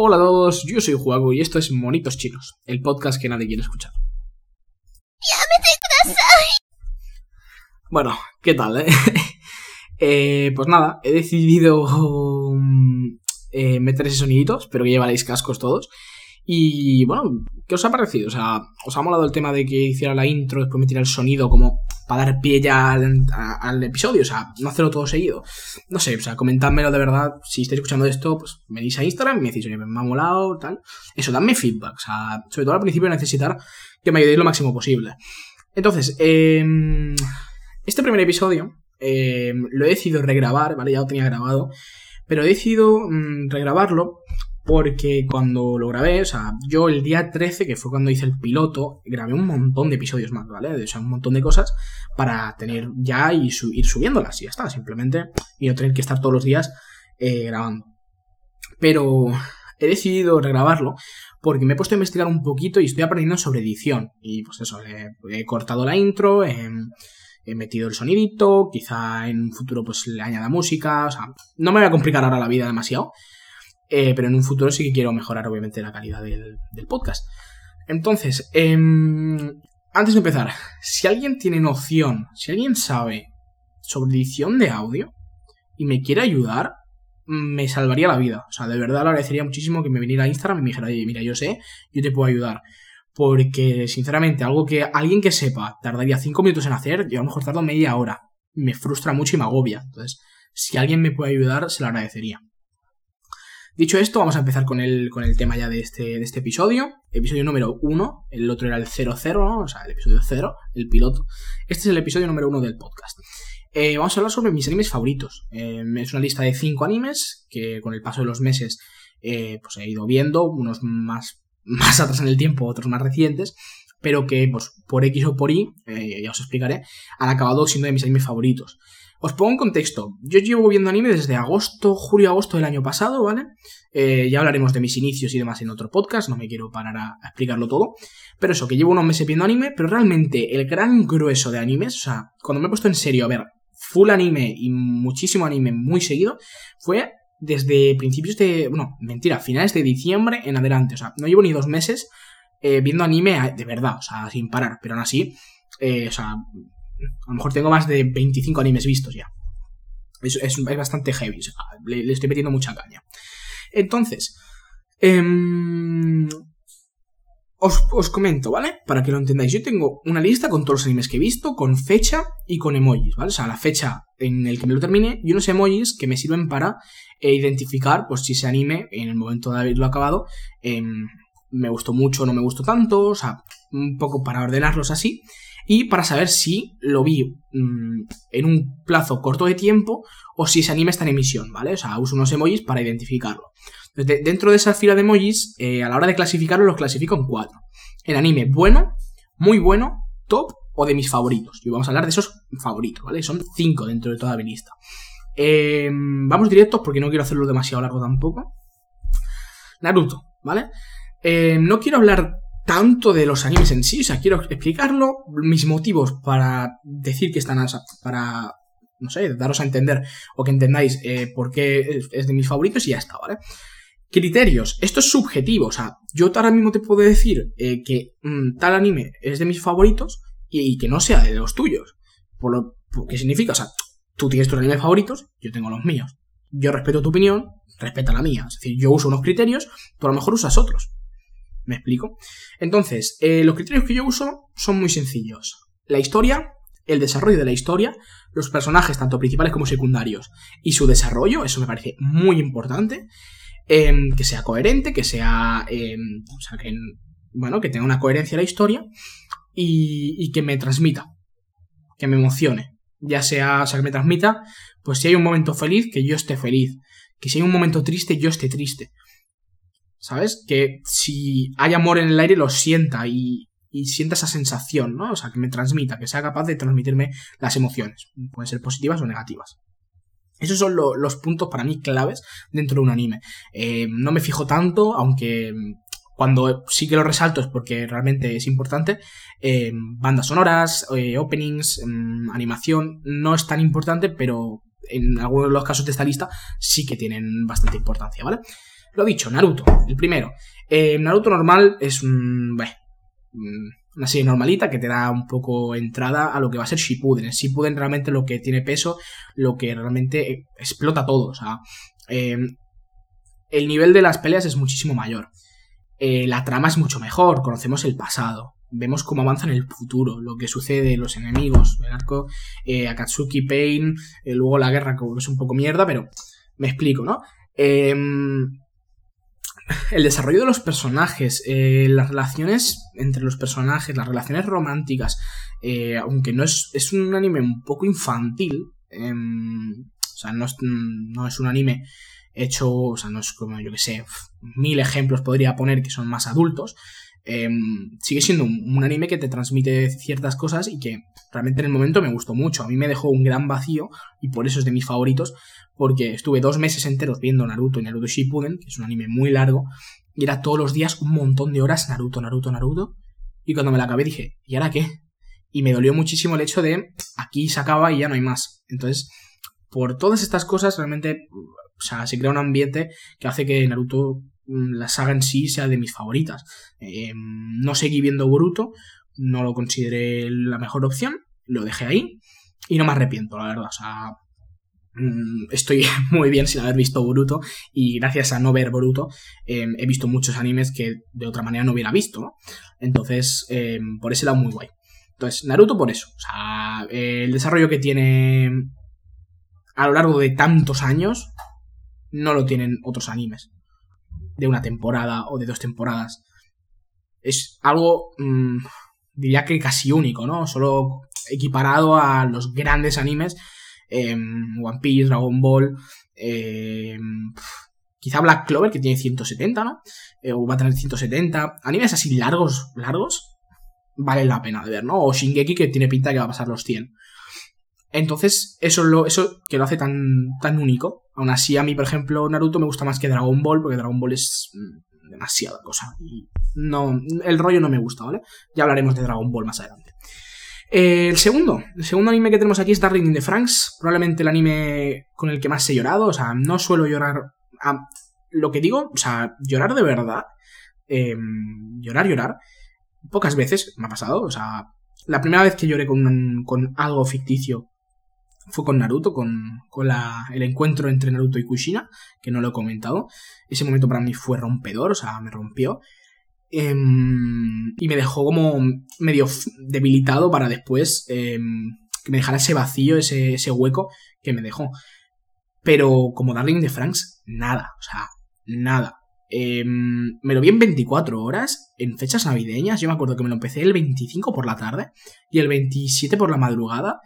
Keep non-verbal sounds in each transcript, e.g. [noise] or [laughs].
Hola a todos, yo soy Juago y esto es Monitos Chinos, el podcast que nadie quiere escuchar. Bueno, ¿qué tal? Eh? [laughs] Eh, pues nada, he decidido mm, eh, meter ese sonidito, espero que llevaréis cascos todos. Y bueno, ¿qué os ha parecido? O sea, ¿os ha molado el tema de que hiciera la intro, después metiera el sonido como para dar pie ya al, episodio? O sea, no hacerlo todo seguido. No sé, o sea, comentádmelo de verdad. Si estáis escuchando esto, pues venís a Instagram y me decís, oye, me ha molado, tal. Eso, dadme feedback. O sea, sobre todo al principio necesitar que me ayudéis lo máximo posible. Entonces, em, este primer episodio em, lo he decidido regrabar, ¿vale? Ya lo tenía grabado. Pero he decidido mm, regrabarlo porque cuando lo grabé, o sea, yo el día 13, que fue cuando hice el piloto, grabé un montón de episodios más, ¿vale? O sea, un montón de cosas para tener ya y ir subiéndolas y ya está, simplemente, y no tener que estar todos los días eh, grabando. Pero he decidido regrabarlo porque me he puesto a investigar un poquito y estoy aprendiendo sobre edición. Y pues eso, he, cortado la intro, he, he metido el sonidito, quizá en un futuro pues le añada música, o sea, no me voy a complicar ahora la vida demasiado. Eh, pero en un futuro sí que quiero mejorar, obviamente, la calidad del, podcast. Entonces, em, antes de empezar, si alguien tiene noción, si alguien sabe sobre edición de audio y me quiere ayudar, me salvaría la vida. O sea, de verdad le agradecería muchísimo que me viniera a Instagram y me dijera, oye, mira, yo sé, yo te puedo ayudar. Porque, sinceramente, algo que alguien que sepa tardaría 5 minutos en hacer, yo a lo mejor tardo media hora. Me frustra mucho y me agobia. Entonces, si alguien me puede ayudar, se lo agradecería. Dicho esto, vamos a empezar con el, con el tema ya de este, de este episodio. Episodio número 1, el otro era el 00, ¿no? o sea, el episodio 0, el piloto. Este es el episodio número 1 del podcast. Eh, vamos a hablar sobre mis animes favoritos. Eh, es una lista de 5 animes que con el paso de los meses eh, pues he ido viendo, unos más, [laughs] más atrás en el tiempo, otros más recientes, pero que pues por X o por Y, ya os explicaré, han acabado siendo de mis animes favoritos. Os pongo en contexto. Yo llevo viendo anime desde agosto, julio-agosto del año pasado, ¿vale? Eh, ya hablaremos de mis inicios y demás en otro podcast, no me quiero parar a, explicarlo todo. Pero eso, que llevo unos meses viendo anime, pero realmente el gran grueso de animes, o sea, cuando me he puesto en serio a ver full anime y muchísimo anime muy seguido, fue desde principios de. Bueno, mentira, finales de diciembre en adelante. O sea, no llevo ni dos meses eh, viendo anime de verdad, o sea, sin parar. Pero aún así, eh, o sea, a lo mejor tengo más de 25 animes vistos ya. Es, bastante heavy. le, estoy metiendo mucha caña. Entonces, em, os, comento, ¿vale? Para que lo entendáis. Yo tengo una lista con todos los animes que he visto, con fecha y con emojis, ¿vale? O sea, la fecha en el que me lo termine y unos emojis que me sirven para eh, identificar, pues, si ese anime, en el momento de haberlo acabado, em, me gustó mucho o no me gustó tanto, o sea, un poco para ordenarlos así y para saber si lo vi mm, en un plazo corto de tiempo o si ese anime está en emisión, ¿vale? O sea, uso unos emojis para identificarlo. Dentro de esa fila de emojis, eh, a la hora de clasificarlo, los clasifico en cuatro. El anime bueno, muy bueno, top o de mis favoritos. Y vamos a hablar de esos favoritos, ¿vale? Son cinco dentro de toda mi lista. Em, vamos directos porque no quiero hacerlo demasiado largo tampoco. Naruto, ¿vale? Em, no quiero hablar tanto de los animes en sí, o sea, quiero explicarlo, mis motivos para decir que están, para, no sé, daros a entender o que entendáis eh, por qué es, de mis favoritos y ya está, ¿vale? Criterios, esto es subjetivo, o sea, yo ahora mismo te puedo decir eh, que mm, tal anime es de mis favoritos y, que no sea de los tuyos. Por lo que significa, o sea, tú tienes tus animes favoritos, yo tengo los míos. Yo respeto tu opinión, respeta la mía. Es decir, yo uso unos criterios, tú a lo mejor usas otros. ¿Me explico? Entonces, eh, los criterios que yo uso son muy sencillos. La historia, el desarrollo de la historia, los personajes, tanto principales como secundarios, y su desarrollo, eso me parece muy importante. Em, que sea coherente, que sea. Em, o sea, que. Bueno, que tenga una coherencia la historia. Y, y, que me transmita. Que me emocione. Ya sea, o sea, que me transmita. Pues si hay un momento feliz, que yo esté feliz. Que si hay un momento triste, yo esté triste. ¿Sabes? Que si hay amor en el aire lo sienta y, y sienta esa sensación, ¿no? O sea, que me transmita, que sea capaz de transmitirme las emociones, pueden ser positivas o negativas. Esos son los puntos para mí claves dentro de un anime. Eh, no me fijo tanto, aunque cuando sí que lo resalto es porque realmente es importante. Eh, bandas sonoras, eh, openings, mm, animación, no es tan importante, pero en algunos de los casos de esta lista sí que tienen bastante importancia, ¿vale? Lo dicho, Naruto, el primero. Eh, Naruto normal es un... una serie normalita que te da un poco entrada a lo que va a ser Shippuden. En Shippuden realmente lo que tiene peso, lo que realmente explota todo. O sea, eh, el nivel de las peleas es muchísimo mayor. Eh, la trama es mucho mejor, conocemos el pasado, vemos cómo avanza en el futuro, lo que sucede, los enemigos, el arco eh, Akatsuki Pain, eh, luego la guerra, como es un poco mierda, pero me explico, ¿no? El desarrollo de los personajes, las relaciones entre los personajes, las relaciones románticas, aunque no es, es un anime un poco infantil, em, o sea, no es, no es un anime hecho, o sea, no es como, yo que sé, mil ejemplos podría poner que son más adultos, em, sigue siendo un, anime que te transmite ciertas cosas y que realmente en el momento me gustó mucho. A mí me dejó un gran vacío y por eso es de mis favoritos, porque estuve dos meses enteros viendo Naruto y Naruto Shippuden, que es un anime muy largo, y era todos los días un montón de horas Naruto, Naruto, Naruto. Y cuando me la acabé dije, ¿y ahora qué? Y me dolió muchísimo el hecho de aquí se acaba y ya no hay más. Entonces, por todas estas cosas, realmente o sea, se crea un ambiente que hace que Naruto, mm, la saga en sí, sea de mis favoritas. Eh, no seguí viendo Boruto, no lo consideré la mejor opción, lo dejé ahí y no me arrepiento, la verdad. O sea, mm, estoy [laughs] muy bien sin haber visto Boruto y gracias a no ver Boruto em, he visto muchos animes que de otra manera no hubiera visto, ¿no? Entonces, em, por ese lado muy guay. Entonces, Naruto por eso. O sea, el desarrollo que tiene a lo largo de tantos años no lo tienen otros animes de una temporada o de dos temporadas. Es algo, mm, diría que casi único, ¿no? Solo equiparado a los grandes animes, em, One Piece, Dragon Ball, em, quizá Black Clover, que tiene 170, ¿no? Eh, o va a tener 170. Animes así largos, largos, vale la pena de ver, ¿no? O Shingeki, que tiene pinta que va a pasar los 100. Entonces, eso, lo, eso que lo hace tan, tan único. Aún así, a mí, por ejemplo, Naruto me gusta más que Dragon Ball, porque Dragon Ball es mm, demasiada cosa. Y no, el rollo no me gusta, ¿vale? Ya hablaremos de Dragon Ball más adelante. Eh, el segundo, el segundo anime que tenemos aquí es Darling in the Franks, probablemente el anime con el que más he llorado, o sea, no suelo llorar, lo que digo, o sea, llorar de verdad, em, llorar, llorar, pocas veces me ha pasado, o sea, la primera vez que lloré con, con algo ficticio fue con Naruto, con, con la, el encuentro entre Naruto y Kushina, que no lo he comentado. Ese momento para mí fue rompedor, o sea, me rompió. Em, y me dejó como medio debilitado para después em, que me dejara ese vacío, ese, ese hueco que me dejó. Pero como Darling de Franks, nada, o sea, nada. Em, me lo vi en 24 horas, en fechas navideñas. Yo me acuerdo que me lo empecé el 25 por la tarde y el 27 por la madrugada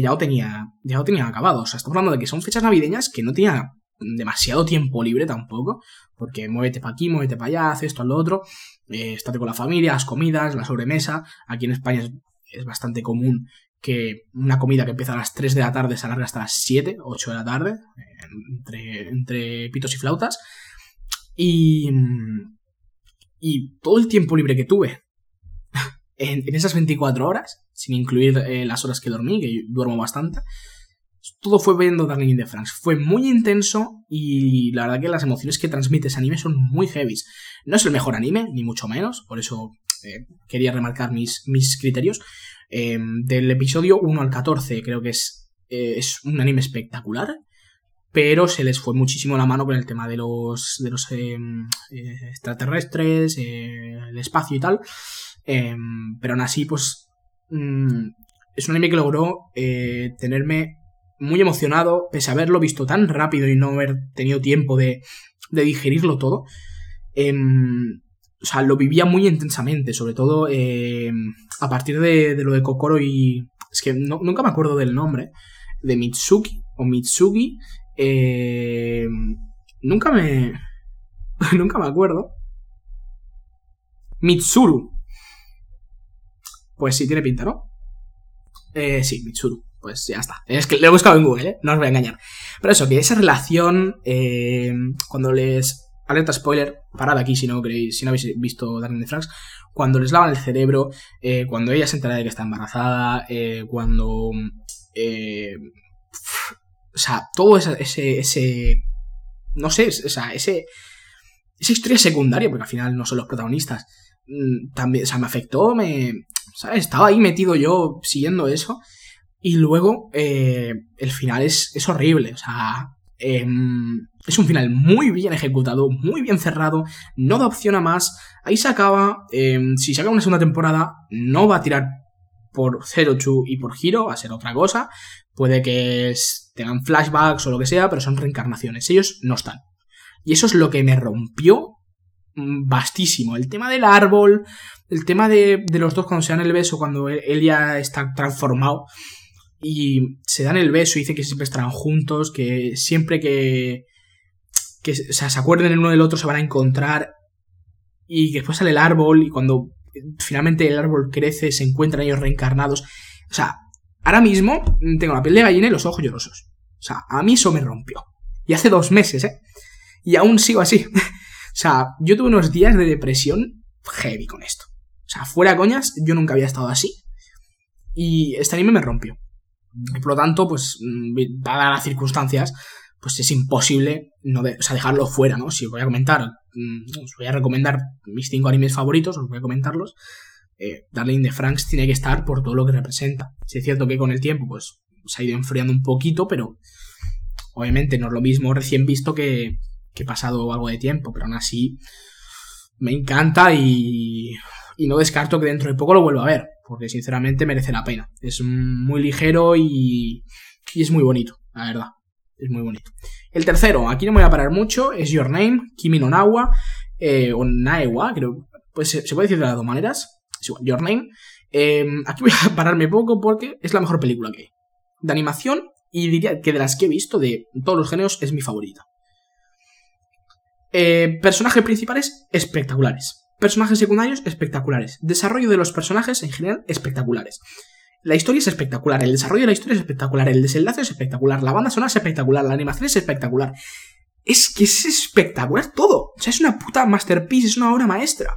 ya lo tenía, ya lo tenía acabado. O sea, estamos hablando de que son fechas navideñas que no tenía demasiado tiempo libre tampoco, porque muévete para aquí, muévete para allá, haz esto, lo otro, eh, estate con la familia, las comidas, la sobremesa. Aquí en España es, bastante común que una comida que empieza a las 3 de la tarde se alarga hasta las 7, 8 de la tarde, entre, entre pitos y flautas. Y, y todo el tiempo libre que tuve [laughs] en, esas 24 horas, sin incluir eh, las horas que dormí, que duermo bastante, todo fue viendo Darling in the Franks. Fue muy intenso y la verdad que las emociones que transmite ese anime son muy heavy. No es el mejor anime, ni mucho menos, por eso eh, quería remarcar mis, mis criterios. Em, del episodio 1 al 14 creo que es, eh, es un anime espectacular, pero se les fue muchísimo la mano con el tema de los, de los extraterrestres, el espacio y tal. Pero aún así, pues. Mm, es un anime que logró eh, tenerme muy emocionado, pese a haberlo visto tan rápido y no haber tenido tiempo de, de digerirlo todo. Em, o sea, lo vivía muy intensamente, sobre todo em, a partir de, lo de Kokoro y. Es que nunca me acuerdo del nombre. De Mitsuki o Mitsugi. nunca me. [laughs] nunca me acuerdo. Mitsuru. Pues sí, tiene pinta, ¿no? Eh, sí, Mitsuru. Pues ya está. Es que lo he buscado en Google, ¿eh? No os voy a engañar. Pero eso, que esa relación, eh, cuando les... Alerta spoiler, parad aquí si no creéis, si no habéis visto Darling de Franks. Cuando les lavan el cerebro, eh, cuando ella se entera de que está embarazada, eh, cuando... Eh, o sea, todo ese, ese, ese... No sé, o sea, ese esa historia secundaria, porque al final no son los protagonistas, mm, también, o sea, me afectó, me, ¿sabes? Estaba ahí metido yo siguiendo eso. Y luego, eh, el final es, es horrible, o sea, em, es un final muy bien ejecutado, muy bien cerrado, no da opción a más. Ahí se acaba. Em, si saca una segunda temporada, no va a tirar por Zero Two y por Hiro, va a ser otra cosa. Puede que tengan flashbacks o lo que sea, pero son reencarnaciones. Ellos no están. Y eso es lo que me rompió bastísimo. El tema del árbol, el tema de, los dos cuando se dan el beso, cuando él, ya está transformado y se dan el beso y dicen que siempre estarán juntos, que siempre que, que se acuerden el uno del otro se van a encontrar y después sale el árbol y cuando finalmente el árbol crece se encuentran ellos reencarnados. O sea, ahora mismo tengo la piel de gallina y los ojos llorosos. O sea, a mí eso me rompió. Y hace dos meses, ¿eh? Y aún sigo así. [laughs] O sea, yo tuve unos días de depresión heavy con esto. O sea, fuera coñas, yo nunca había estado así. Y este anime me rompió. Por lo tanto, pues, mm, dadas las circunstancias, pues es imposible no sea, dejarlo fuera, ¿no? Si os voy a comentar, mm, os voy a recomendar mis cinco animes favoritos, os voy a comentarlos. Eh, Darling de Franks tiene que estar por todo lo que representa. Si es cierto que con el tiempo, pues, se ha ido enfriando un poquito, pero obviamente no es lo mismo recién visto que, que pasado algo de tiempo, pero aún así me encanta y, y no descarto que dentro de poco lo vuelva a ver, porque sinceramente merece la pena. Es muy ligero y, y es muy bonito, la verdad. Es muy bonito. El tercero, aquí no me voy a parar mucho, es Your Name, Kimi no Nawa, eh, o Naewa, creo. Pues se, puede decir de las dos maneras. Your Name. Em, aquí voy a [laughs] pararme poco porque es la mejor película que hay. De animación y diría que de las que he visto de todos los géneros es mi favorita. Eh, personajes principales espectaculares. Personajes secundarios espectaculares. Desarrollo de los personajes en general espectaculares. La historia es espectacular, el desarrollo de la historia es espectacular, el desenlace es espectacular, la banda sonora es espectacular, la animación es espectacular. Es que es espectacular todo. O sea, es una puta masterpiece, es una obra maestra.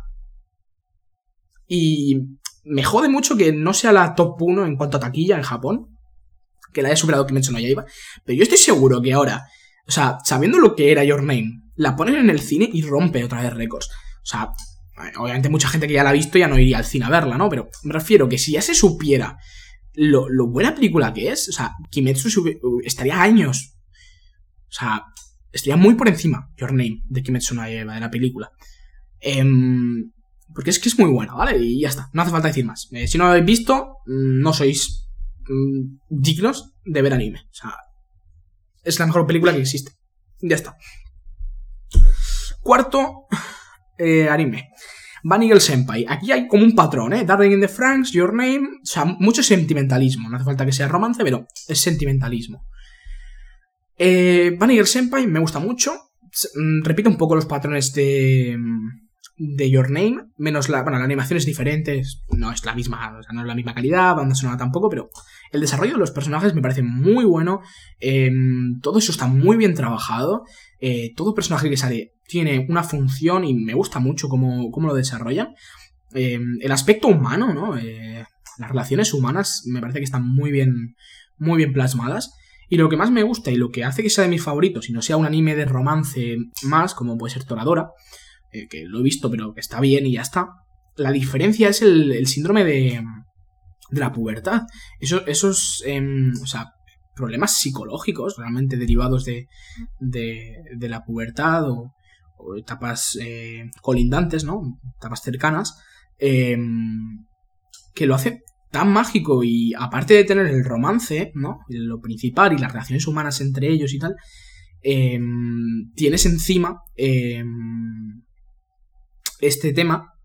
Y me jode mucho que no sea la top 1 en cuanto a taquilla en Japón. Que la haya superado Kimetsu no Yaiba. Pero yo estoy seguro que ahora, o sea, sabiendo lo que era Your Name, la ponen en el cine y rompe otra vez récords. O sea, obviamente mucha gente que ya la ha visto ya no iría al cine a verla, ¿no? Pero me refiero que si ya se supiera lo, buena película que es, o sea, Kimetsu estaría años. O sea, estaría muy por encima, Your Name, de Kimetsu no Yaiba, de la película. Em, porque es que es muy buena, ¿vale? Y ya está, no hace falta decir más. Eh, si no lo habéis visto, mm, no sois mm, dignos de ver anime. O sea, es la mejor película que existe. Ya está. Cuarto eh, anime. Vanigel Senpai. Aquí hay como un patrón, ¿eh? Darling in the Franks, Your Name. O sea, mucho sentimentalismo. No hace falta que sea romance, pero es sentimentalismo. Eh, Senpai me gusta mucho. Mm, repite un poco los patrones de, de Your Name. Menos la. Bueno, la animación es diferente. No es la misma. O sea, no es la misma calidad. Banda sonora tampoco, pero. El desarrollo de los personajes me parece muy bueno. Em, todo eso está muy bien trabajado. Eh, todo personaje que sale tiene una función y me gusta mucho cómo, lo desarrollan. Eh, el aspecto humano, ¿no? Eh, las relaciones humanas me parece que están muy bien, muy bien plasmadas. Y lo que más me gusta y lo que hace que sea de mis favoritos y no sea un anime de romance más, como puede ser Toradora, que lo he visto pero que está bien y ya está, la diferencia es el, síndrome de, de la pubertad. Eso, esos, em, o sea, problemas psicológicos realmente derivados de, de, la pubertad o, etapas eh, colindantes, ¿no? Etapas cercanas, em, que lo hace tan mágico y aparte de tener el romance, ¿no? Lo principal y las relaciones humanas entre ellos y tal, em, tienes encima este tema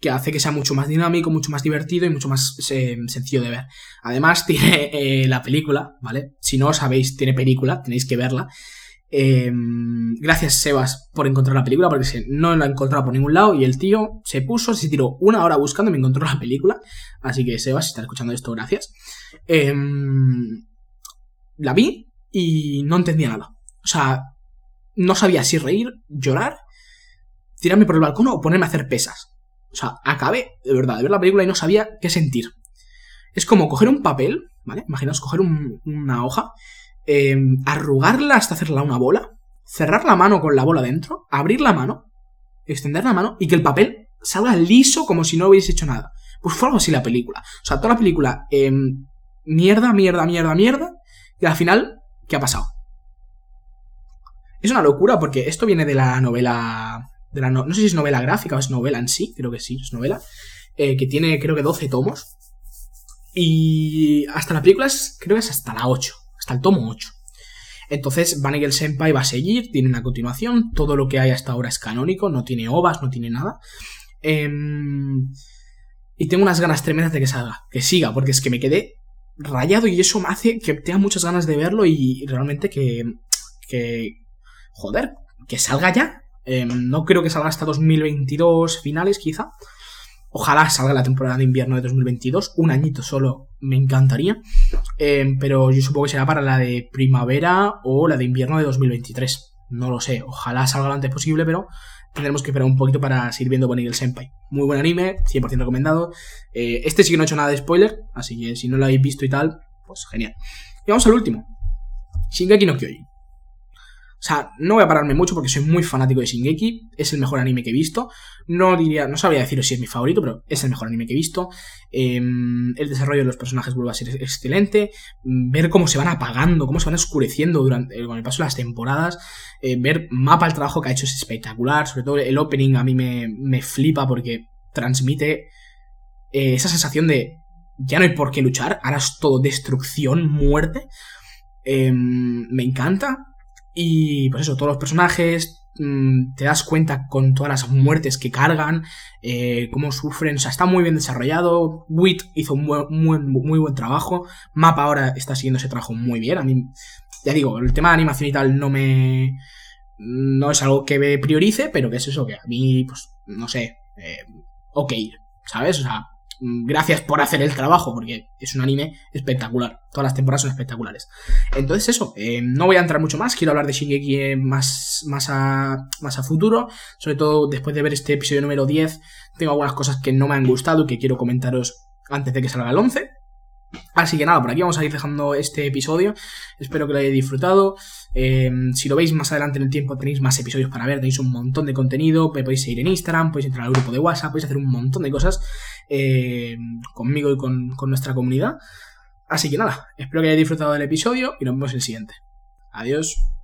que hace que sea mucho más dinámico, mucho más divertido y mucho más eh, sencillo de ver. Además, [laughs] tiene eh, la película, ¿vale? Si no sabéis, tiene película, tenéis que verla. Em, gracias, Sebas, por encontrar la película, porque no la he encontrado por ningún lado y el tío se puso, se tiró una hora buscando y me encontró la película. Así que, Sebas, si estás escuchando esto, gracias. Em, la vi y no entendía nada. O sea, no sabía si reír, llorar, tirarme por el balcón o ponerme a hacer pesas. O sea, acabé, de verdad, de ver la película y no sabía qué sentir. Es como coger un papel, ¿vale? Imaginaos coger una hoja, em, arrugarla hasta hacerla una bola, cerrar la mano con la bola dentro, abrir la mano extender la mano y que el papel salga liso como si no hubiese hecho nada. Pues fue algo así la película. O sea, toda la película, em, mierda, mierda, mierda, mierda. Y al final, ¿qué ha pasado? Es una locura porque esto viene de la novela. De la no, sé si es novela gráfica o es novela en sí, creo que sí, es novela. Eh, que tiene creo que 12 tomos. Y hasta la película es, creo que es hasta la 8, hasta el tomo 8. Entonces Vanigel Senpai va a seguir, tiene una continuación, todo lo que hay hasta ahora es canónico, no tiene ovas, no tiene nada. Em, y tengo unas ganas tremendas de que salga, que siga, porque es que me quedé rayado y eso me hace que tenga muchas ganas de verlo y realmente que, que joder, que salga ya. Em, no creo que salga hasta 2022 finales quizá. Ojalá salga la temporada de invierno de 2022. Un añito solo me encantaría. Em, pero yo supongo que será para la de primavera o la de invierno de 2023. No lo sé. Ojalá salga lo antes posible, pero tendremos que esperar un poquito para seguir viendo Bonnie Senpai. Muy buen anime, 100% recomendado. Eh, este sí que no he hecho nada de spoiler, así que si no lo habéis visto y tal, pues genial. Y vamos al último. Shingeki no Kyojin. O sea, no voy a pararme mucho porque soy muy fanático de Shingeki. Es el mejor anime que he visto. No diría, no sabría deciros si es mi favorito, pero es el mejor anime que he visto. Em, el desarrollo de los personajes vuelve a ser excelente. Ver cómo se van apagando, cómo se van oscureciendo durante, con el paso de las temporadas. Eh, ver mapa el trabajo que ha hecho es espectacular. Sobre todo el opening a mí me, me flipa porque transmite eh, esa sensación de ya no hay por qué luchar. Ahora es todo destrucción, muerte. Em, me encanta. Y pues eso, todos los personajes, mm, te das cuenta con todas las muertes que cargan, eh, cómo sufren, o sea, está muy bien desarrollado. Wit hizo un muy, muy, buen trabajo. Mapa ahora está siguiendo ese trabajo muy bien. A mí, ya digo, el tema de animación y tal no me. No es algo que me priorice, pero que es eso que a mí, pues, no sé. Eh, ok, ¿sabes? O sea, gracias por hacer el trabajo, porque es un anime espectacular. Todas las temporadas son espectaculares. Entonces, eso, eh, no voy a entrar mucho más. Quiero hablar de Shingeki eh, más, más, a, más a futuro. Sobre todo después de ver este episodio número 10, tengo algunas cosas que no me han gustado y que quiero comentaros antes de que salga el 11. Así que nada, por aquí vamos a ir dejando este episodio. Espero que lo hayáis disfrutado. Em, si lo veis más adelante en el tiempo, tenéis más episodios para ver, tenéis un montón de contenido. Podéis seguir en Instagram, podéis entrar al grupo de WhatsApp, podéis hacer un montón de cosas em, conmigo y con, con nuestra comunidad. Así que nada, espero que hayáis disfrutado del episodio y nos vemos en el siguiente. Adiós.